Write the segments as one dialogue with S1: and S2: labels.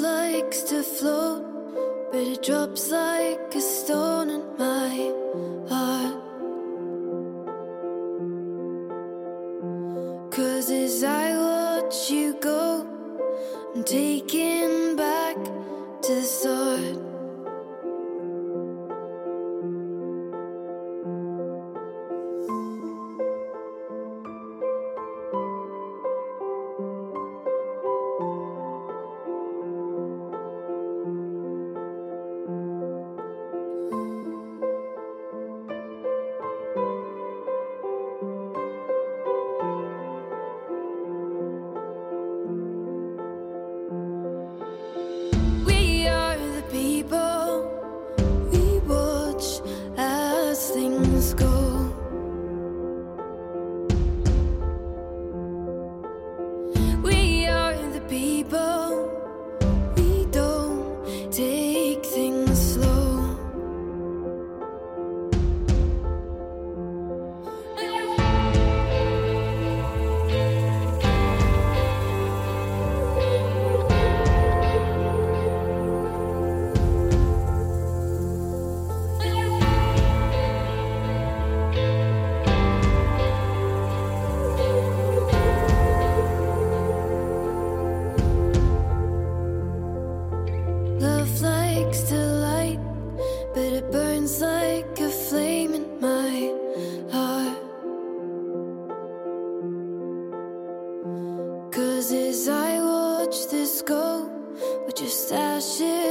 S1: likes to float, but it drops like a stone in my heart. Cause as I watch you go, I'm taken back to the start.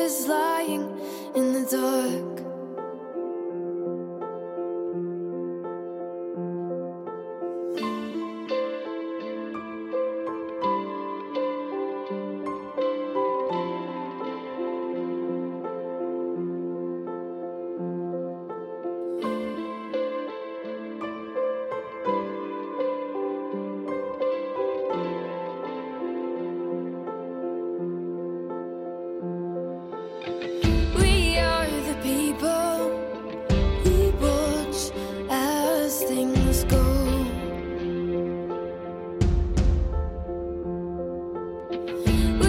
S1: is lying in the dark. Ooh.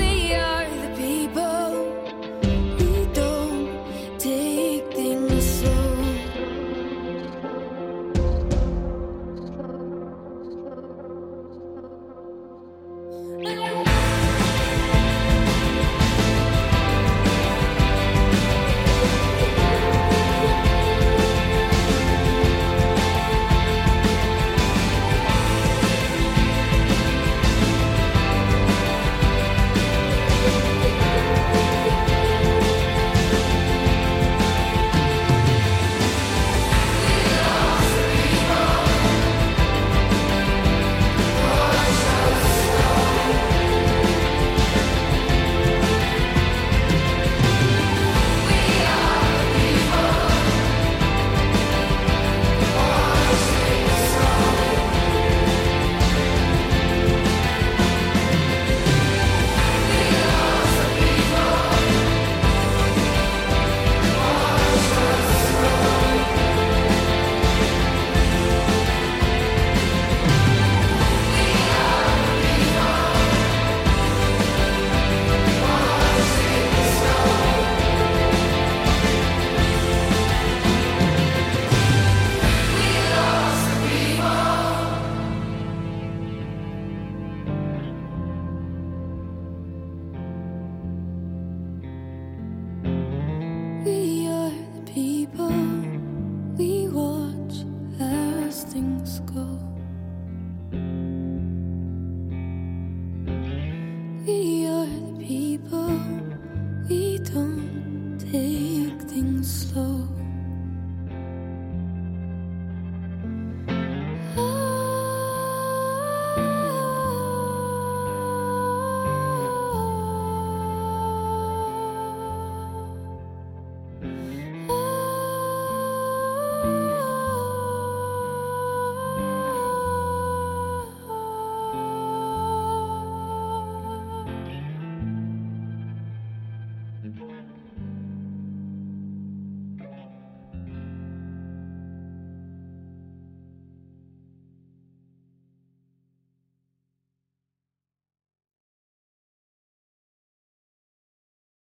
S1: 一捧。